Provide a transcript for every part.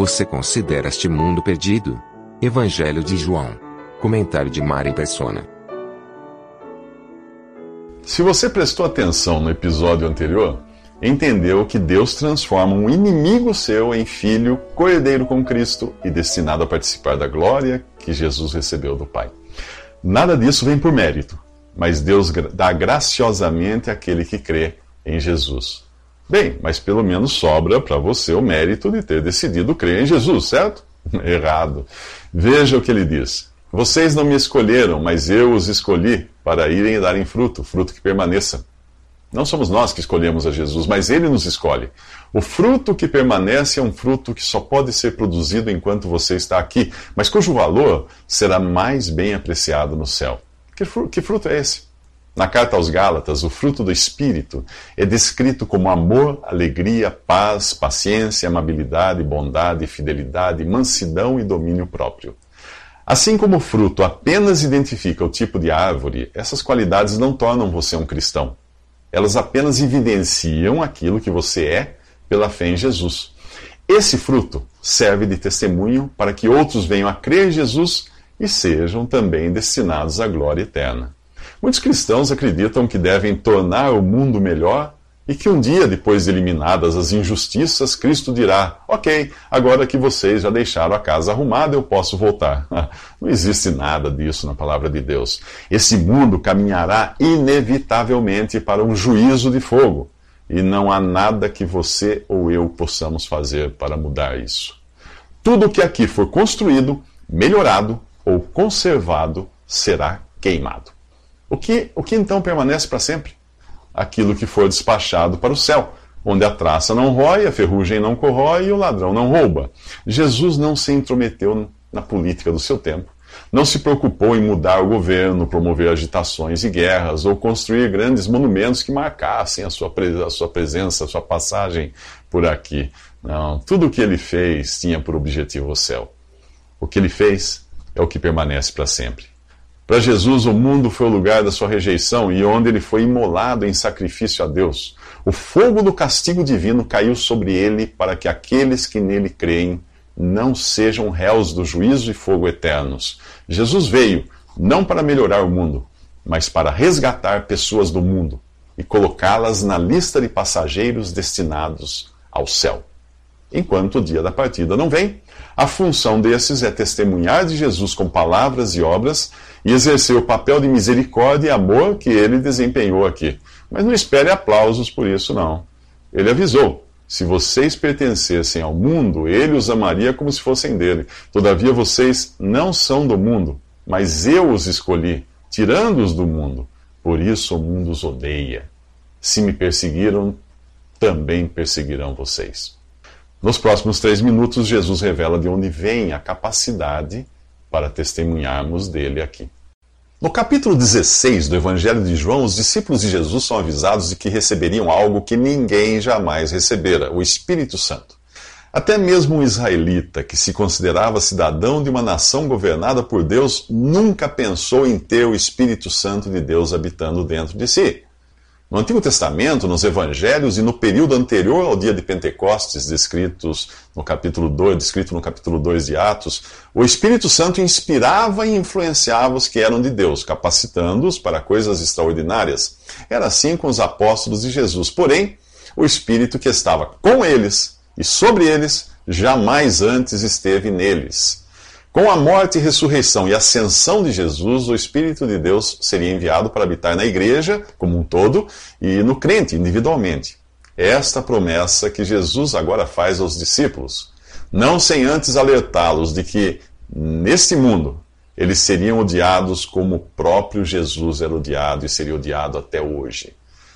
Você considera este mundo perdido? Evangelho de João. Comentário de Mari Persona. Se você prestou atenção no episódio anterior, entendeu que Deus transforma um inimigo seu em filho, cordeiro com Cristo e destinado a participar da glória que Jesus recebeu do Pai. Nada disso vem por mérito, mas Deus dá graciosamente àquele que crê em Jesus. Bem, mas pelo menos sobra para você o mérito de ter decidido crer em Jesus, certo? Errado. Veja o que ele diz. Vocês não me escolheram, mas eu os escolhi para irem e darem fruto, fruto que permaneça. Não somos nós que escolhemos a Jesus, mas ele nos escolhe. O fruto que permanece é um fruto que só pode ser produzido enquanto você está aqui, mas cujo valor será mais bem apreciado no céu. Que fruto, que fruto é esse? Na carta aos Gálatas, o fruto do Espírito é descrito como amor, alegria, paz, paciência, amabilidade, bondade, fidelidade, mansidão e domínio próprio. Assim como o fruto apenas identifica o tipo de árvore, essas qualidades não tornam você um cristão. Elas apenas evidenciam aquilo que você é pela fé em Jesus. Esse fruto serve de testemunho para que outros venham a crer em Jesus e sejam também destinados à glória eterna. Muitos cristãos acreditam que devem tornar o mundo melhor e que um dia, depois de eliminadas as injustiças, Cristo dirá: Ok, agora que vocês já deixaram a casa arrumada, eu posso voltar. Não existe nada disso na palavra de Deus. Esse mundo caminhará inevitavelmente para um juízo de fogo, e não há nada que você ou eu possamos fazer para mudar isso. Tudo que aqui for construído, melhorado ou conservado será queimado. O que, o que então permanece para sempre? aquilo que for despachado para o céu, onde a traça não rói, a ferrugem não corrói e o ladrão não rouba. Jesus não se intrometeu na política do seu tempo. Não se preocupou em mudar o governo, promover agitações e guerras, ou construir grandes monumentos que marcassem a sua, a sua presença, a sua passagem por aqui. Não, tudo o que ele fez tinha por objetivo o céu. O que ele fez é o que permanece para sempre. Para Jesus, o mundo foi o lugar da sua rejeição e onde ele foi imolado em sacrifício a Deus. O fogo do castigo divino caiu sobre ele para que aqueles que nele creem não sejam réus do juízo e fogo eternos. Jesus veio não para melhorar o mundo, mas para resgatar pessoas do mundo e colocá-las na lista de passageiros destinados ao céu. Enquanto o dia da partida não vem, a função desses é testemunhar de Jesus com palavras e obras e exercer o papel de misericórdia e amor que ele desempenhou aqui. Mas não espere aplausos por isso, não. Ele avisou: se vocês pertencessem ao mundo, ele os amaria como se fossem dele. Todavia vocês não são do mundo, mas eu os escolhi, tirando-os do mundo. Por isso o mundo os odeia. Se me perseguiram, também perseguirão vocês. Nos próximos três minutos, Jesus revela de onde vem a capacidade para testemunharmos dele aqui. No capítulo 16 do Evangelho de João, os discípulos de Jesus são avisados de que receberiam algo que ninguém jamais recebera: o Espírito Santo. Até mesmo um israelita que se considerava cidadão de uma nação governada por Deus nunca pensou em ter o Espírito Santo de Deus habitando dentro de si. No Antigo Testamento, nos Evangelhos e no período anterior ao dia de Pentecostes, descritos no capítulo 2, descrito no capítulo 2 de Atos, o Espírito Santo inspirava e influenciava os que eram de Deus, capacitando-os para coisas extraordinárias. Era assim com os apóstolos de Jesus. Porém, o Espírito que estava com eles e sobre eles jamais antes esteve neles. Com a morte, ressurreição e ascensão de Jesus, o Espírito de Deus seria enviado para habitar na igreja como um todo e no crente individualmente. Esta promessa que Jesus agora faz aos discípulos, não sem antes alertá-los de que neste mundo eles seriam odiados como o próprio Jesus era odiado e seria odiado até hoje.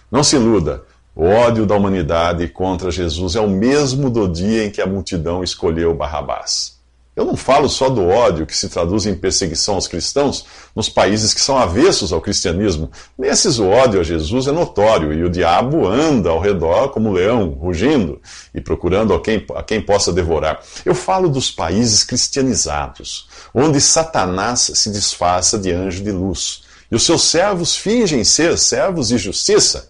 Não se iluda, O ódio da humanidade contra Jesus é o mesmo do dia em que a multidão escolheu Barrabás. Eu não falo só do ódio que se traduz em perseguição aos cristãos nos países que são avessos ao cristianismo. Nesses, o ódio a Jesus é notório e o diabo anda ao redor como um leão, rugindo e procurando a quem, a quem possa devorar. Eu falo dos países cristianizados, onde Satanás se disfarça de anjo de luz e os seus servos fingem ser servos de justiça.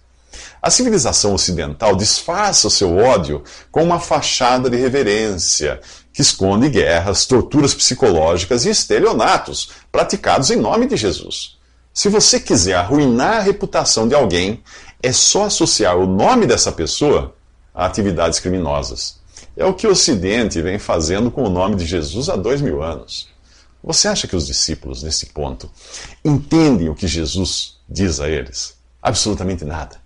A civilização ocidental disfarça o seu ódio com uma fachada de reverência, que esconde guerras, torturas psicológicas e estelionatos praticados em nome de Jesus. Se você quiser arruinar a reputação de alguém, é só associar o nome dessa pessoa a atividades criminosas. É o que o Ocidente vem fazendo com o nome de Jesus há dois mil anos. Você acha que os discípulos, nesse ponto, entendem o que Jesus diz a eles? Absolutamente nada.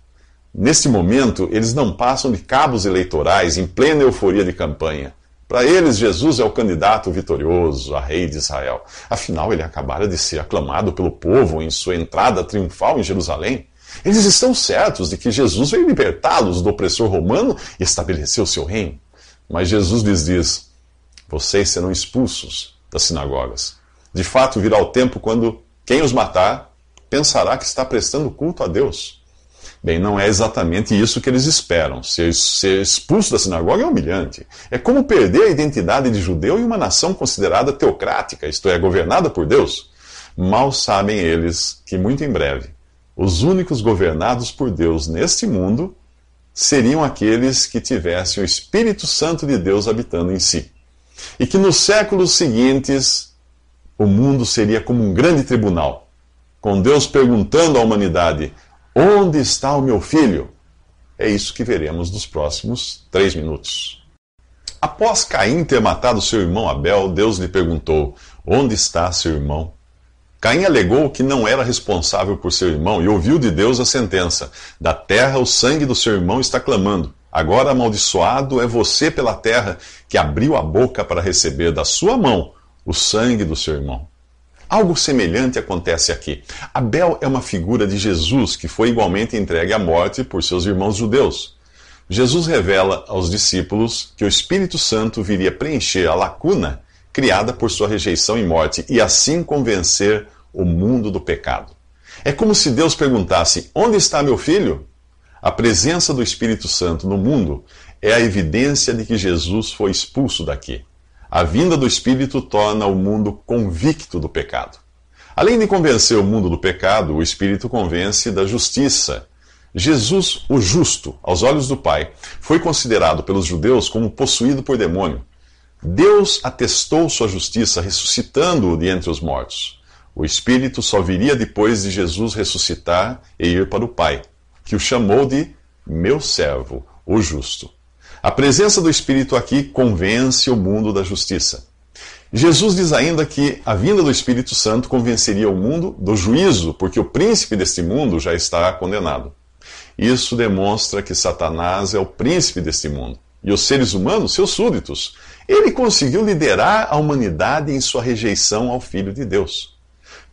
Neste momento, eles não passam de cabos eleitorais em plena euforia de campanha. Para eles, Jesus é o candidato vitorioso a rei de Israel. Afinal, ele acabara de ser aclamado pelo povo em sua entrada triunfal em Jerusalém. Eles estão certos de que Jesus veio libertá-los do opressor romano e estabelecer o seu reino. Mas Jesus lhes diz: Vocês serão expulsos das sinagogas. De fato, virá o tempo quando quem os matar pensará que está prestando culto a Deus. Bem, não é exatamente isso que eles esperam. Ser, ser expulso da sinagoga é humilhante. É como perder a identidade de judeu em uma nação considerada teocrática, isto é, governada por Deus. Mal sabem eles que, muito em breve, os únicos governados por Deus neste mundo seriam aqueles que tivessem o Espírito Santo de Deus habitando em si. E que nos séculos seguintes o mundo seria como um grande tribunal, com Deus perguntando à humanidade: Onde está o meu filho? É isso que veremos nos próximos três minutos. Após Caim ter matado seu irmão Abel, Deus lhe perguntou: Onde está seu irmão? Caim alegou que não era responsável por seu irmão e ouviu de Deus a sentença: Da terra o sangue do seu irmão está clamando. Agora amaldiçoado é você pela terra que abriu a boca para receber da sua mão o sangue do seu irmão. Algo semelhante acontece aqui. Abel é uma figura de Jesus que foi igualmente entregue à morte por seus irmãos judeus. Jesus revela aos discípulos que o Espírito Santo viria preencher a lacuna criada por sua rejeição e morte e assim convencer o mundo do pecado. É como se Deus perguntasse: Onde está meu filho? A presença do Espírito Santo no mundo é a evidência de que Jesus foi expulso daqui. A vinda do Espírito torna o mundo convicto do pecado. Além de convencer o mundo do pecado, o Espírito convence da justiça. Jesus, o justo, aos olhos do Pai, foi considerado pelos judeus como possuído por demônio. Deus atestou sua justiça ressuscitando-o de entre os mortos. O Espírito só viria depois de Jesus ressuscitar e ir para o Pai, que o chamou de meu servo, o justo. A presença do Espírito aqui convence o mundo da justiça. Jesus diz ainda que a vinda do Espírito Santo convenceria o mundo do juízo, porque o príncipe deste mundo já está condenado. Isso demonstra que Satanás é o príncipe deste mundo e os seres humanos, seus súditos. Ele conseguiu liderar a humanidade em sua rejeição ao Filho de Deus.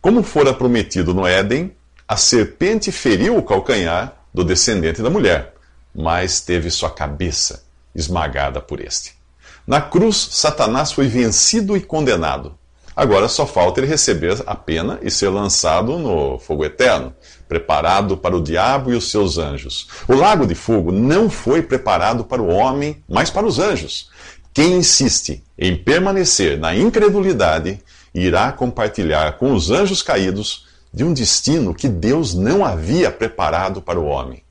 Como fora prometido no Éden, a serpente feriu o calcanhar do descendente da mulher, mas teve sua cabeça esmagada por este. Na cruz, Satanás foi vencido e condenado. Agora só falta ele receber a pena e ser lançado no fogo eterno, preparado para o diabo e os seus anjos. O lago de fogo não foi preparado para o homem, mas para os anjos. Quem insiste em permanecer na incredulidade irá compartilhar com os anjos caídos de um destino que Deus não havia preparado para o homem.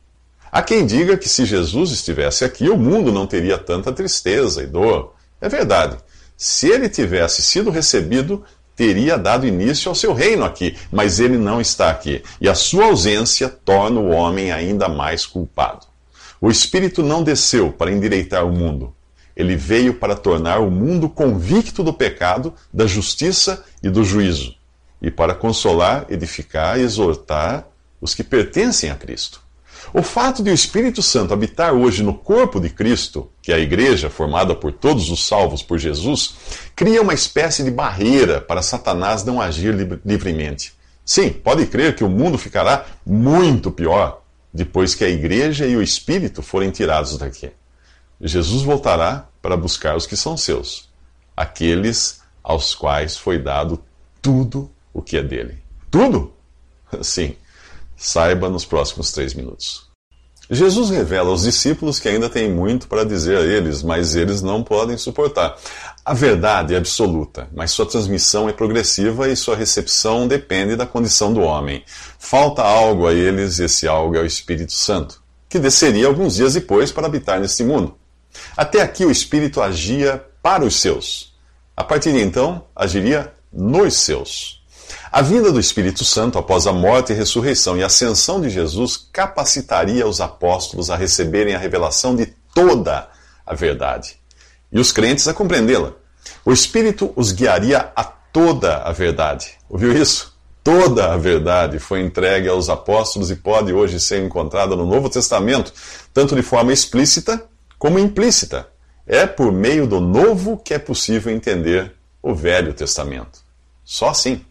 Há quem diga que se Jesus estivesse aqui, o mundo não teria tanta tristeza e dor. É verdade. Se ele tivesse sido recebido, teria dado início ao seu reino aqui, mas ele não está aqui, e a sua ausência torna o homem ainda mais culpado. O Espírito não desceu para endireitar o mundo. Ele veio para tornar o mundo convicto do pecado, da justiça e do juízo, e para consolar, edificar e exortar os que pertencem a Cristo. O fato de o Espírito Santo habitar hoje no corpo de Cristo, que é a igreja formada por todos os salvos por Jesus, cria uma espécie de barreira para Satanás não agir livremente. Sim, pode crer que o mundo ficará muito pior depois que a igreja e o espírito forem tirados daqui. Jesus voltará para buscar os que são seus, aqueles aos quais foi dado tudo o que é dele. Tudo? Sim. Saiba nos próximos três minutos. Jesus revela aos discípulos que ainda tem muito para dizer a eles, mas eles não podem suportar. A verdade é absoluta, mas sua transmissão é progressiva e sua recepção depende da condição do homem. Falta algo a eles, e esse algo é o Espírito Santo, que desceria alguns dias depois para habitar neste mundo. Até aqui o Espírito agia para os seus. A partir de então, agiria nos seus. A vinda do Espírito Santo após a morte, ressurreição e ascensão de Jesus capacitaria os apóstolos a receberem a revelação de toda a verdade e os crentes a compreendê-la. O Espírito os guiaria a toda a verdade. Ouviu isso? Toda a verdade foi entregue aos apóstolos e pode hoje ser encontrada no Novo Testamento, tanto de forma explícita como implícita. É por meio do Novo que é possível entender o Velho Testamento. Só assim.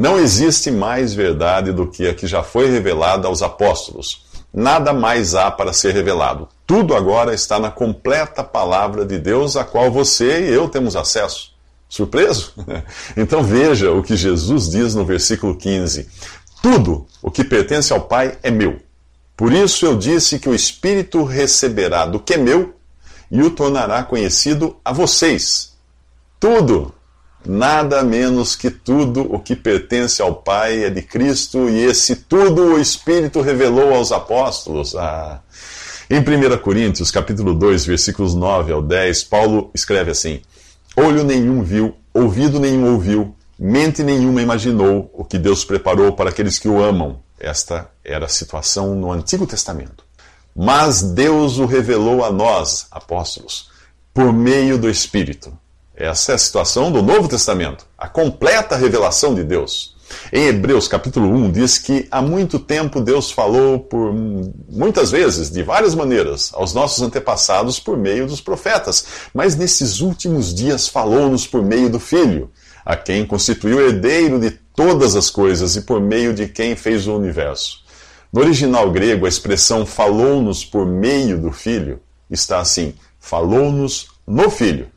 Não existe mais verdade do que a que já foi revelada aos apóstolos. Nada mais há para ser revelado. Tudo agora está na completa palavra de Deus, a qual você e eu temos acesso. Surpreso? Então veja o que Jesus diz no versículo 15: Tudo o que pertence ao Pai é meu. Por isso eu disse que o Espírito receberá do que é meu e o tornará conhecido a vocês. Tudo Nada menos que tudo o que pertence ao Pai é de Cristo, e esse tudo o Espírito revelou aos apóstolos. Ah. Em 1 Coríntios, capítulo 2, versículos 9 ao 10, Paulo escreve assim: Olho nenhum viu, ouvido nenhum ouviu, mente nenhuma imaginou o que Deus preparou para aqueles que o amam. Esta era a situação no Antigo Testamento. Mas Deus o revelou a nós, apóstolos, por meio do Espírito. Essa é a situação do Novo Testamento, a completa revelação de Deus. Em Hebreus capítulo 1 diz que há muito tempo Deus falou por muitas vezes, de várias maneiras, aos nossos antepassados por meio dos profetas, mas nesses últimos dias falou-nos por meio do Filho, a quem constituiu herdeiro de todas as coisas e por meio de quem fez o universo. No original grego, a expressão falou-nos por meio do Filho está assim: falou-nos no Filho.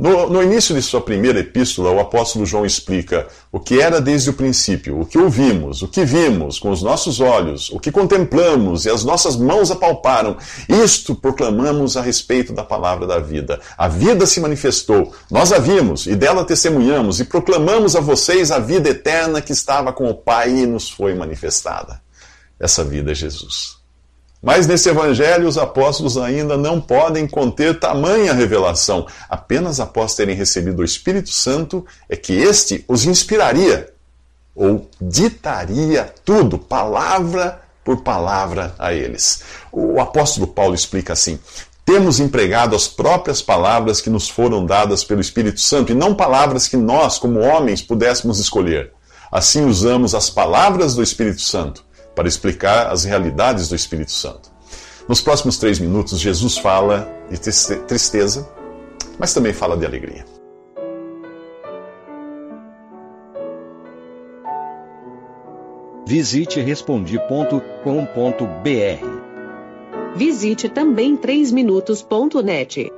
No, no, início de sua primeira epístola, o apóstolo João explica o que era desde o princípio, o que ouvimos, o que vimos com os nossos olhos, o que contemplamos e as nossas mãos apalparam. Isto proclamamos a respeito da palavra da vida. A vida se manifestou, nós a vimos e dela testemunhamos e proclamamos a vocês a vida eterna que estava com o Pai e nos foi manifestada. Essa vida é Jesus. Mas nesse evangelho, os apóstolos ainda não podem conter tamanha revelação. Apenas após terem recebido o Espírito Santo é que este os inspiraria, ou ditaria tudo, palavra por palavra a eles. O apóstolo Paulo explica assim: temos empregado as próprias palavras que nos foram dadas pelo Espírito Santo, e não palavras que nós, como homens, pudéssemos escolher. Assim usamos as palavras do Espírito Santo para explicar as realidades do Espírito Santo. Nos próximos três minutos, Jesus fala de tristeza, mas também fala de alegria. Visite respondi.com.br. Visite também 3minutos.net.